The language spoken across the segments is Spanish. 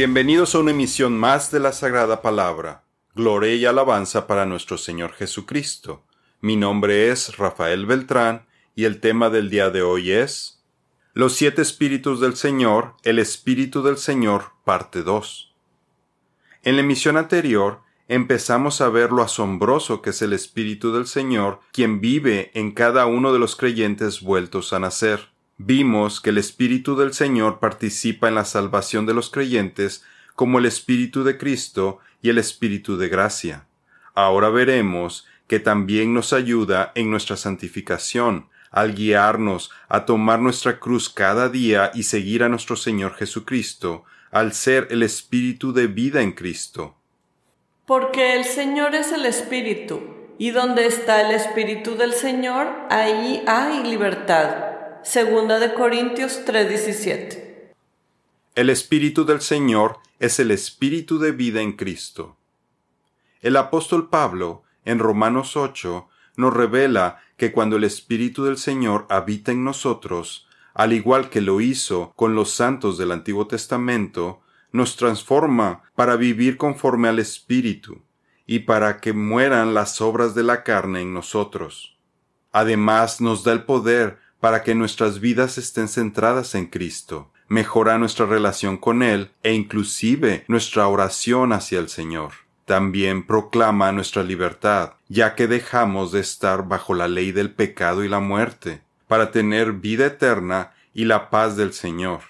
Bienvenidos a una emisión más de la Sagrada Palabra. Gloria y alabanza para nuestro Señor Jesucristo. Mi nombre es Rafael Beltrán y el tema del día de hoy es Los siete espíritus del Señor, el Espíritu del Señor, parte 2. En la emisión anterior empezamos a ver lo asombroso que es el Espíritu del Señor, quien vive en cada uno de los creyentes vueltos a nacer. Vimos que el Espíritu del Señor participa en la salvación de los creyentes como el Espíritu de Cristo y el Espíritu de gracia. Ahora veremos que también nos ayuda en nuestra santificación, al guiarnos a tomar nuestra cruz cada día y seguir a nuestro Señor Jesucristo, al ser el Espíritu de vida en Cristo. Porque el Señor es el Espíritu, y donde está el Espíritu del Señor, ahí hay libertad. Segunda de Corintios 3:17. El Espíritu del Señor es el Espíritu de vida en Cristo. El apóstol Pablo, en Romanos 8, nos revela que cuando el Espíritu del Señor habita en nosotros, al igual que lo hizo con los santos del Antiguo Testamento, nos transforma para vivir conforme al Espíritu y para que mueran las obras de la carne en nosotros. Además nos da el poder para que nuestras vidas estén centradas en Cristo, mejora nuestra relación con Él e inclusive nuestra oración hacia el Señor. También proclama nuestra libertad, ya que dejamos de estar bajo la ley del pecado y la muerte, para tener vida eterna y la paz del Señor.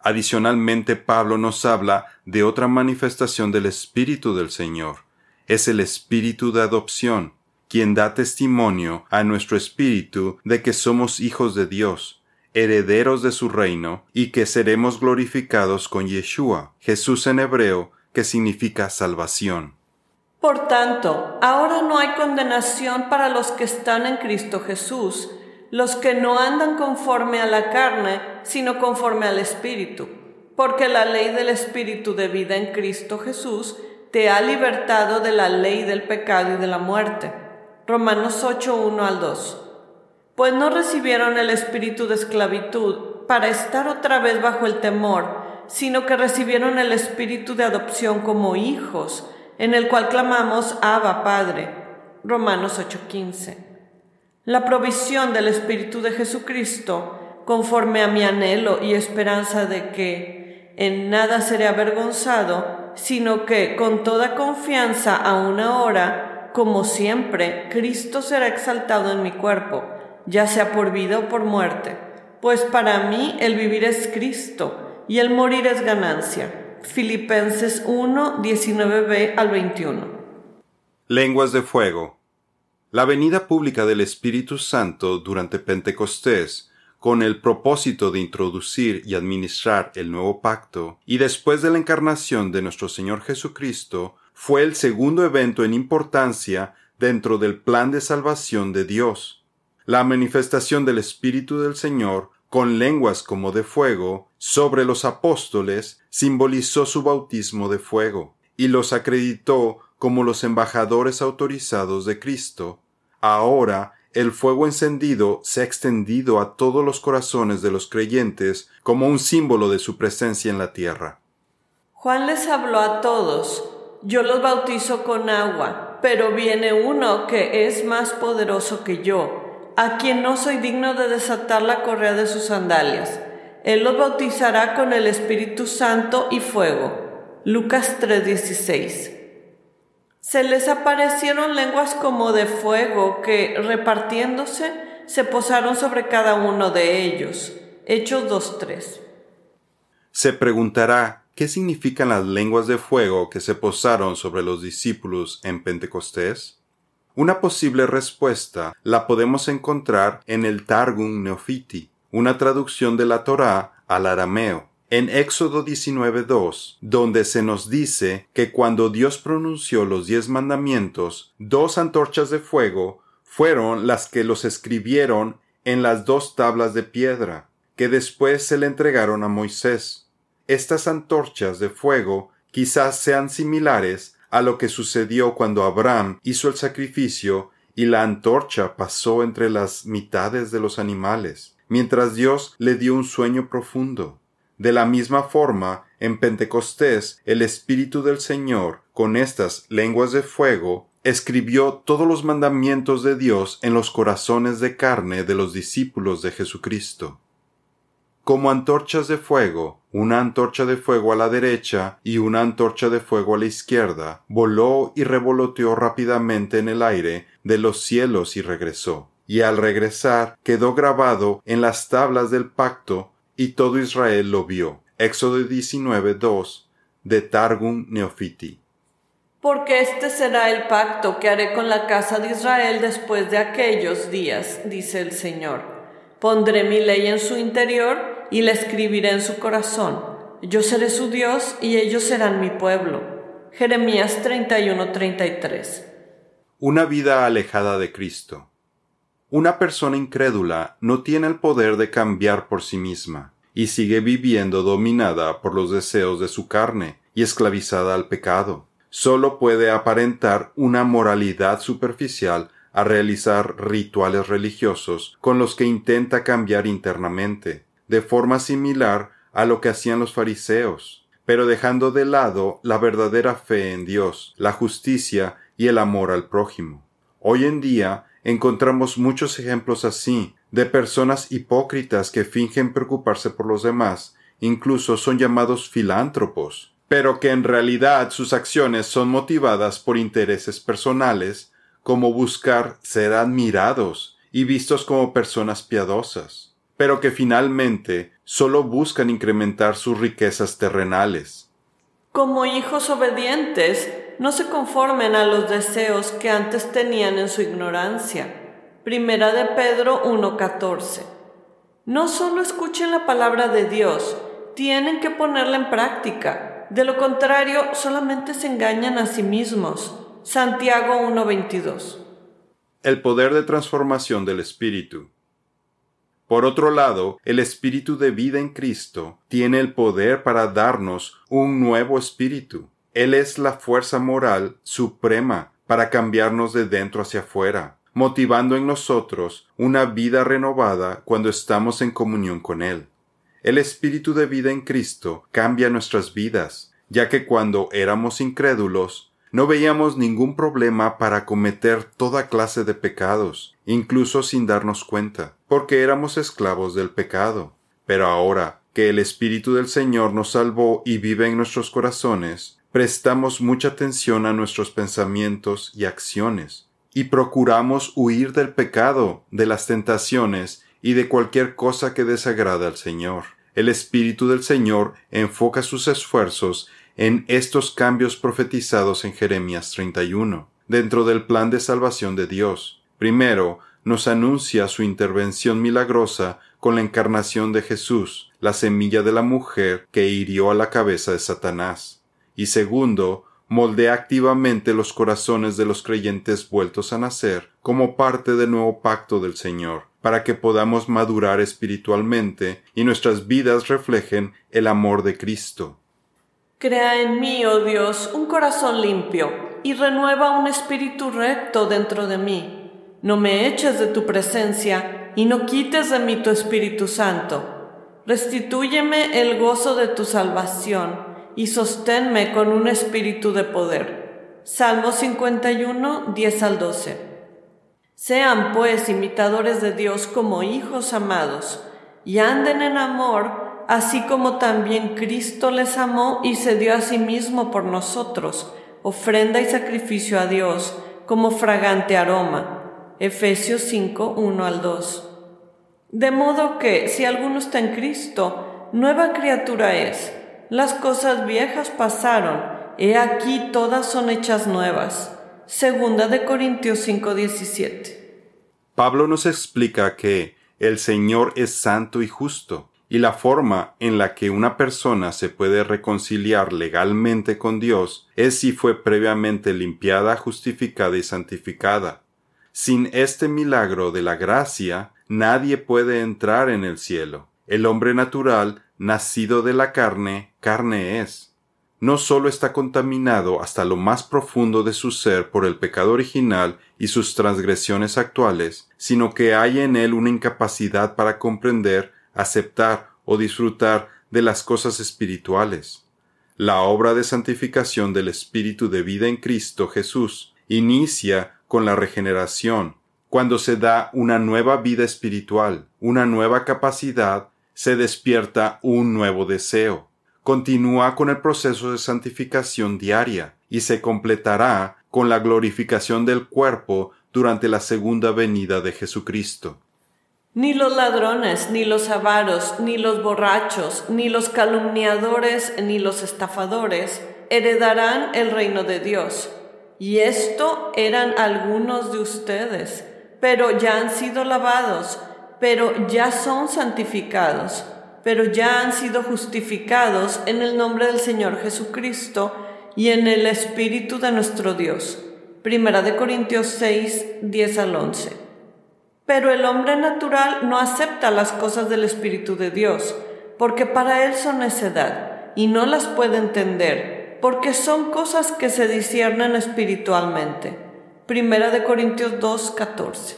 Adicionalmente, Pablo nos habla de otra manifestación del Espíritu del Señor. Es el Espíritu de adopción, quien da testimonio a nuestro espíritu de que somos hijos de Dios, herederos de su reino, y que seremos glorificados con Yeshua, Jesús en hebreo, que significa salvación. Por tanto, ahora no hay condenación para los que están en Cristo Jesús, los que no andan conforme a la carne, sino conforme al Espíritu, porque la ley del Espíritu de vida en Cristo Jesús te ha libertado de la ley del pecado y de la muerte. Romanos 8, 1 al 2. Pues no recibieron el espíritu de esclavitud para estar otra vez bajo el temor, sino que recibieron el espíritu de adopción como hijos, en el cual clamamos Abba Padre. Romanos 8:15. La provisión del Espíritu de Jesucristo, conforme a mi anhelo y esperanza de que en nada seré avergonzado, sino que con toda confianza aún ahora como siempre, Cristo será exaltado en mi cuerpo, ya sea por vida o por muerte, pues para mí el vivir es Cristo y el morir es ganancia. Filipenses 1, 19b al 21. Lenguas de fuego. La venida pública del Espíritu Santo durante Pentecostés, con el propósito de introducir y administrar el nuevo pacto, y después de la encarnación de nuestro Señor Jesucristo, fue el segundo evento en importancia dentro del plan de salvación de Dios. La manifestación del Espíritu del Señor con lenguas como de fuego sobre los apóstoles simbolizó su bautismo de fuego y los acreditó como los embajadores autorizados de Cristo. Ahora el fuego encendido se ha extendido a todos los corazones de los creyentes como un símbolo de su presencia en la tierra. Juan les habló a todos yo los bautizo con agua, pero viene uno que es más poderoso que yo, a quien no soy digno de desatar la correa de sus sandalias. Él los bautizará con el Espíritu Santo y fuego. Lucas 3:16. Se les aparecieron lenguas como de fuego que, repartiéndose, se posaron sobre cada uno de ellos. Hechos 2:3. Se preguntará ¿Qué significan las lenguas de fuego que se posaron sobre los discípulos en Pentecostés? Una posible respuesta la podemos encontrar en el Targum Neofiti, una traducción de la Torá al arameo, en Éxodo 19.2, donde se nos dice que cuando Dios pronunció los diez mandamientos, dos antorchas de fuego fueron las que los escribieron en las dos tablas de piedra, que después se le entregaron a Moisés. Estas antorchas de fuego quizás sean similares a lo que sucedió cuando Abraham hizo el sacrificio y la antorcha pasó entre las mitades de los animales, mientras Dios le dio un sueño profundo. De la misma forma, en Pentecostés, el Espíritu del Señor, con estas lenguas de fuego, escribió todos los mandamientos de Dios en los corazones de carne de los discípulos de Jesucristo. Como antorchas de fuego, una antorcha de fuego a la derecha y una antorcha de fuego a la izquierda, voló y revoloteó rápidamente en el aire de los cielos y regresó. Y al regresar quedó grabado en las tablas del pacto y todo Israel lo vio. Éxodo 19, 2 de Targum Neofiti. Porque este será el pacto que haré con la casa de Israel después de aquellos días, dice el Señor. Pondré mi ley en su interior y la escribiré en su corazón. Yo seré su Dios y ellos serán mi pueblo. Jeremías 31:33. Una vida alejada de Cristo. Una persona incrédula no tiene el poder de cambiar por sí misma y sigue viviendo dominada por los deseos de su carne y esclavizada al pecado solo puede aparentar una moralidad superficial a realizar rituales religiosos con los que intenta cambiar internamente, de forma similar a lo que hacían los fariseos, pero dejando de lado la verdadera fe en Dios, la justicia y el amor al prójimo. Hoy en día encontramos muchos ejemplos así, de personas hipócritas que fingen preocuparse por los demás, incluso son llamados filántropos, pero que en realidad sus acciones son motivadas por intereses personales, como buscar ser admirados y vistos como personas piadosas, pero que finalmente solo buscan incrementar sus riquezas terrenales. Como hijos obedientes, no se conformen a los deseos que antes tenían en su ignorancia. Primera de Pedro 1.14. No solo escuchen la palabra de Dios, tienen que ponerla en práctica de lo contrario, solamente se engañan a sí mismos. Santiago 1:22. El poder de transformación del Espíritu. Por otro lado, el Espíritu de vida en Cristo tiene el poder para darnos un nuevo espíritu. Él es la fuerza moral suprema para cambiarnos de dentro hacia afuera, motivando en nosotros una vida renovada cuando estamos en comunión con Él. El Espíritu de vida en Cristo cambia nuestras vidas, ya que cuando éramos incrédulos, no veíamos ningún problema para cometer toda clase de pecados, incluso sin darnos cuenta, porque éramos esclavos del pecado. Pero ahora que el Espíritu del Señor nos salvó y vive en nuestros corazones, prestamos mucha atención a nuestros pensamientos y acciones, y procuramos huir del pecado, de las tentaciones y de cualquier cosa que desagrada al Señor. El Espíritu del Señor enfoca sus esfuerzos en estos cambios profetizados en Jeremías 31, dentro del plan de salvación de Dios. Primero, nos anuncia su intervención milagrosa con la encarnación de Jesús, la semilla de la mujer que hirió a la cabeza de Satanás. Y segundo, moldea activamente los corazones de los creyentes vueltos a nacer como parte del nuevo pacto del Señor, para que podamos madurar espiritualmente y nuestras vidas reflejen el amor de Cristo. Crea en mí, oh Dios, un corazón limpio y renueva un espíritu recto dentro de mí. No me eches de tu presencia y no quites de mí tu Espíritu Santo. Restitúyeme el gozo de tu salvación y sosténme con un espíritu de poder. Salmo 51, 10 al 12. Sean pues imitadores de Dios como hijos amados, y anden en amor, así como también Cristo les amó y se dio a sí mismo por nosotros, ofrenda y sacrificio a Dios, como fragante aroma. Efesios 5, 1 al 2. De modo que, si alguno está en Cristo, nueva criatura es las cosas viejas pasaron, he aquí todas son hechas nuevas. Segunda de Corintios 5:17. Pablo nos explica que el Señor es santo y justo, y la forma en la que una persona se puede reconciliar legalmente con Dios es si fue previamente limpiada, justificada y santificada. Sin este milagro de la gracia, nadie puede entrar en el cielo. El hombre natural nacido de la carne, carne es. No sólo está contaminado hasta lo más profundo de su ser por el pecado original y sus transgresiones actuales, sino que hay en él una incapacidad para comprender, aceptar o disfrutar de las cosas espirituales. La obra de santificación del Espíritu de vida en Cristo Jesús inicia con la regeneración, cuando se da una nueva vida espiritual, una nueva capacidad, se despierta un nuevo deseo. Continúa con el proceso de santificación diaria y se completará con la glorificación del cuerpo durante la segunda venida de Jesucristo. Ni los ladrones, ni los avaros, ni los borrachos, ni los calumniadores, ni los estafadores heredarán el reino de Dios. Y esto eran algunos de ustedes pero ya han sido lavados, pero ya son santificados, pero ya han sido justificados en el nombre del Señor Jesucristo y en el Espíritu de nuestro Dios. Primera de Corintios 6, 10 al 11. Pero el hombre natural no acepta las cosas del Espíritu de Dios, porque para él son necedad, y no las puede entender, porque son cosas que se disciernen espiritualmente. Primera de Corintios 2, 14.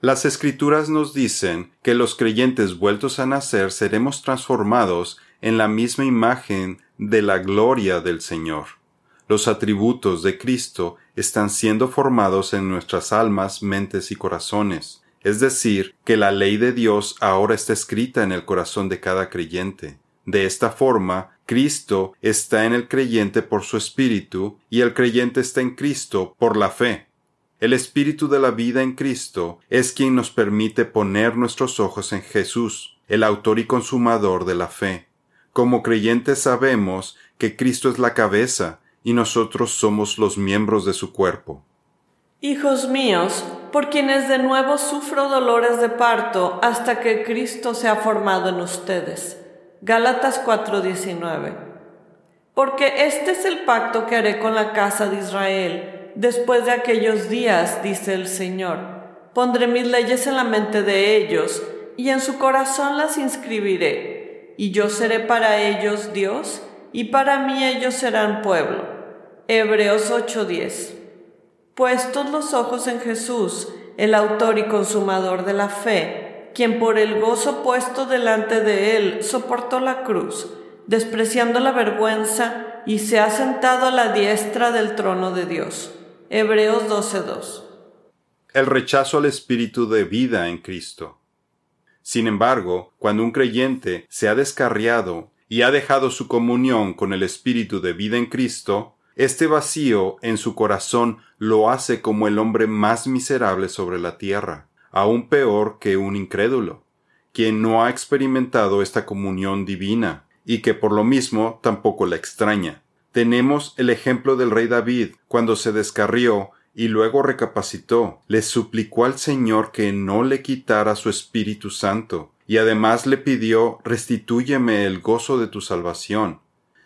Las escrituras nos dicen que los creyentes vueltos a nacer seremos transformados en la misma imagen de la gloria del Señor. Los atributos de Cristo están siendo formados en nuestras almas, mentes y corazones. Es decir, que la ley de Dios ahora está escrita en el corazón de cada creyente. De esta forma, Cristo está en el creyente por su espíritu y el creyente está en Cristo por la fe. El espíritu de la vida en Cristo es quien nos permite poner nuestros ojos en Jesús, el autor y consumador de la fe. Como creyentes sabemos que Cristo es la cabeza y nosotros somos los miembros de su cuerpo. Hijos míos, por quienes de nuevo sufro dolores de parto hasta que Cristo se ha formado en ustedes Gálatas 4:19. Porque este es el pacto que haré con la casa de Israel después de aquellos días, dice el Señor. Pondré mis leyes en la mente de ellos y en su corazón las inscribiré, y yo seré para ellos Dios, y para mí ellos serán pueblo. Hebreos 8:10. Puestos los ojos en Jesús, el autor y consumador de la fe, quien por el gozo puesto delante de él soportó la cruz, despreciando la vergüenza, y se ha sentado a la diestra del trono de Dios. Hebreos 12:2. El rechazo al espíritu de vida en Cristo. Sin embargo, cuando un creyente se ha descarriado y ha dejado su comunión con el espíritu de vida en Cristo, este vacío en su corazón lo hace como el hombre más miserable sobre la tierra aún peor que un incrédulo, quien no ha experimentado esta comunión divina, y que por lo mismo tampoco la extraña. Tenemos el ejemplo del rey David, cuando se descarrió y luego recapacitó, le suplicó al Señor que no le quitara su Espíritu Santo, y además le pidió restitúyeme el gozo de tu salvación.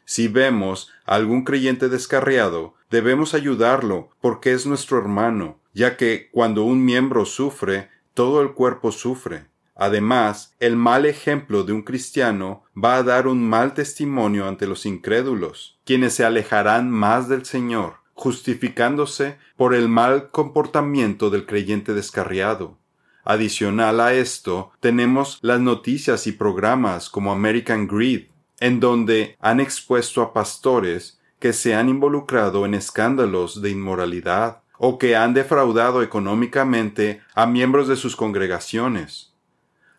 Si vemos a algún creyente descarriado, debemos ayudarlo, porque es nuestro hermano, ya que cuando un miembro sufre, todo el cuerpo sufre. Además, el mal ejemplo de un cristiano va a dar un mal testimonio ante los incrédulos, quienes se alejarán más del Señor, justificándose por el mal comportamiento del creyente descarriado. Adicional a esto, tenemos las noticias y programas como American Greed, en donde han expuesto a pastores que se han involucrado en escándalos de inmoralidad, o que han defraudado económicamente a miembros de sus congregaciones.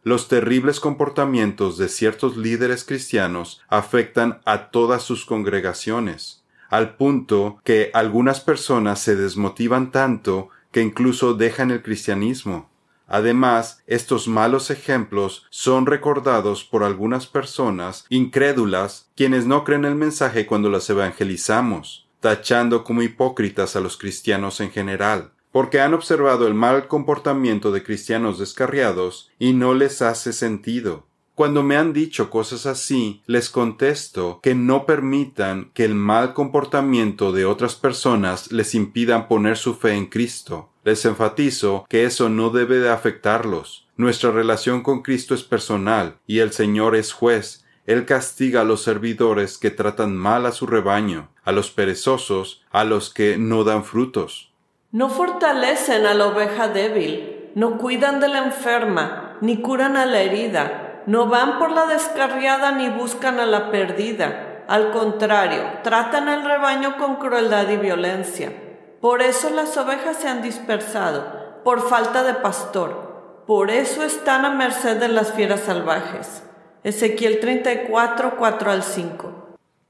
Los terribles comportamientos de ciertos líderes cristianos afectan a todas sus congregaciones, al punto que algunas personas se desmotivan tanto que incluso dejan el cristianismo. Además, estos malos ejemplos son recordados por algunas personas incrédulas quienes no creen el mensaje cuando las evangelizamos tachando como hipócritas a los cristianos en general, porque han observado el mal comportamiento de cristianos descarriados y no les hace sentido. Cuando me han dicho cosas así, les contesto que no permitan que el mal comportamiento de otras personas les impidan poner su fe en Cristo. Les enfatizo que eso no debe de afectarlos. Nuestra relación con Cristo es personal y el Señor es juez él castiga a los servidores que tratan mal a su rebaño, a los perezosos, a los que no dan frutos. No fortalecen a la oveja débil, no cuidan de la enferma, ni curan a la herida, No van por la descarriada ni buscan a la perdida. Al contrario, tratan al rebaño con crueldad y violencia. Por eso las ovejas se han dispersado, por falta de pastor. Por eso están a merced de las fieras salvajes. Ezequiel 34, 4 al 5.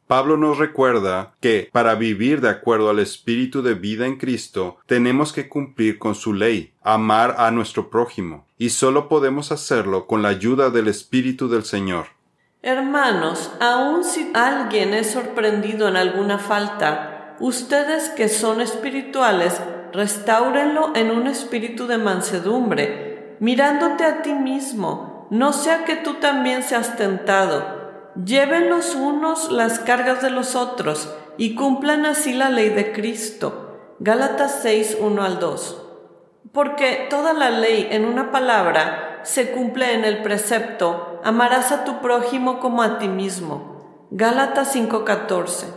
Pablo nos recuerda que para vivir de acuerdo al espíritu de vida en Cristo tenemos que cumplir con su ley, amar a nuestro prójimo, y solo podemos hacerlo con la ayuda del Espíritu del Señor. Hermanos, aun si alguien es sorprendido en alguna falta, ustedes que son espirituales, restáurenlo en un espíritu de mansedumbre, mirándote a ti mismo, no sea que tú también seas tentado Lleven los unos las cargas de los otros y cumplan así la ley de Cristo. Gálatas 6, 1 al 2. Porque toda la ley en una palabra se cumple en el precepto, amarás a tu prójimo como a ti mismo. Gálatas 5:14.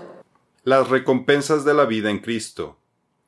Las recompensas de la vida en Cristo.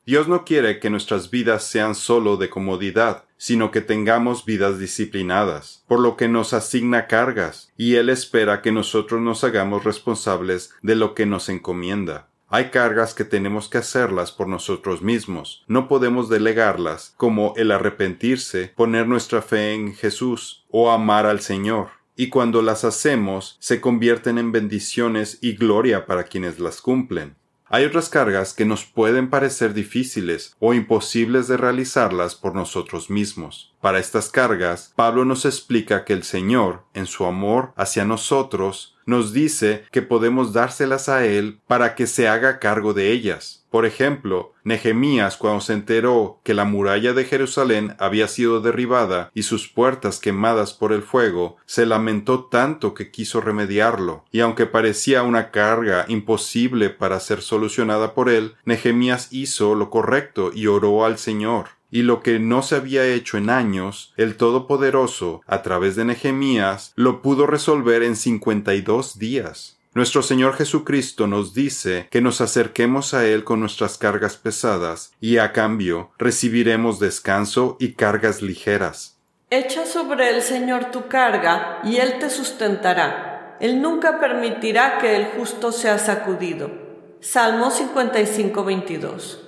Dios no quiere que nuestras vidas sean solo de comodidad, sino que tengamos vidas disciplinadas, por lo que nos asigna cargas, y Él espera que nosotros nos hagamos responsables de lo que nos encomienda. Hay cargas que tenemos que hacerlas por nosotros mismos, no podemos delegarlas, como el arrepentirse, poner nuestra fe en Jesús o amar al Señor y cuando las hacemos se convierten en bendiciones y gloria para quienes las cumplen. Hay otras cargas que nos pueden parecer difíciles o imposibles de realizarlas por nosotros mismos. Para estas cargas, Pablo nos explica que el Señor, en su amor hacia nosotros, nos dice que podemos dárselas a Él para que se haga cargo de ellas. Por ejemplo, Nehemías cuando se enteró que la muralla de Jerusalén había sido derribada y sus puertas quemadas por el fuego, se lamentó tanto que quiso remediarlo, y aunque parecía una carga imposible para ser solucionada por él, Nehemías hizo lo correcto y oró al Señor y lo que no se había hecho en años, el Todopoderoso, a través de Nehemías, lo pudo resolver en cincuenta y dos días. Nuestro Señor Jesucristo nos dice que nos acerquemos a Él con nuestras cargas pesadas y a cambio recibiremos descanso y cargas ligeras. Echa sobre el Señor tu carga y Él te sustentará. Él nunca permitirá que el justo sea sacudido. Salmo 55, 22.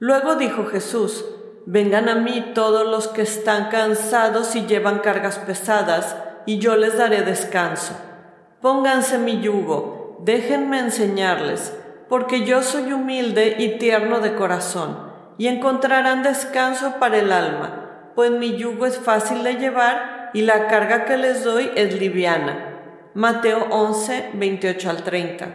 Luego dijo Jesús, Vengan a mí todos los que están cansados y llevan cargas pesadas, y yo les daré descanso. Pónganse mi yugo, déjenme enseñarles, porque yo soy humilde y tierno de corazón, y encontrarán descanso para el alma, pues mi yugo es fácil de llevar y la carga que les doy es liviana. Mateo 11, 28 al 30.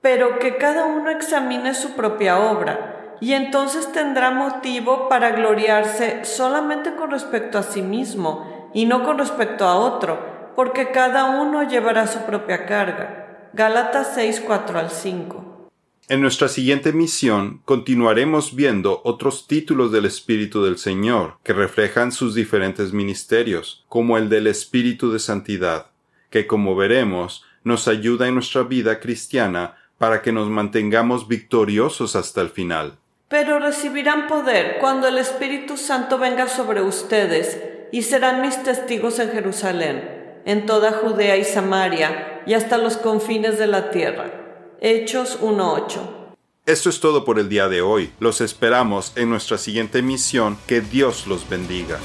Pero que cada uno examine su propia obra, y entonces tendrá motivo para gloriarse solamente con respecto a sí mismo y no con respecto a otro, porque cada uno llevará su propia carga. Gálatas 6, 4 al 5. En nuestra siguiente misión continuaremos viendo otros títulos del Espíritu del Señor que reflejan sus diferentes ministerios, como el del Espíritu de Santidad, que como veremos nos ayuda en nuestra vida cristiana para que nos mantengamos victoriosos hasta el final. Pero recibirán poder cuando el Espíritu Santo venga sobre ustedes y serán mis testigos en Jerusalén en toda Judea y Samaria y hasta los confines de la tierra. Hechos 1.8. Esto es todo por el día de hoy. Los esperamos en nuestra siguiente misión. Que Dios los bendiga.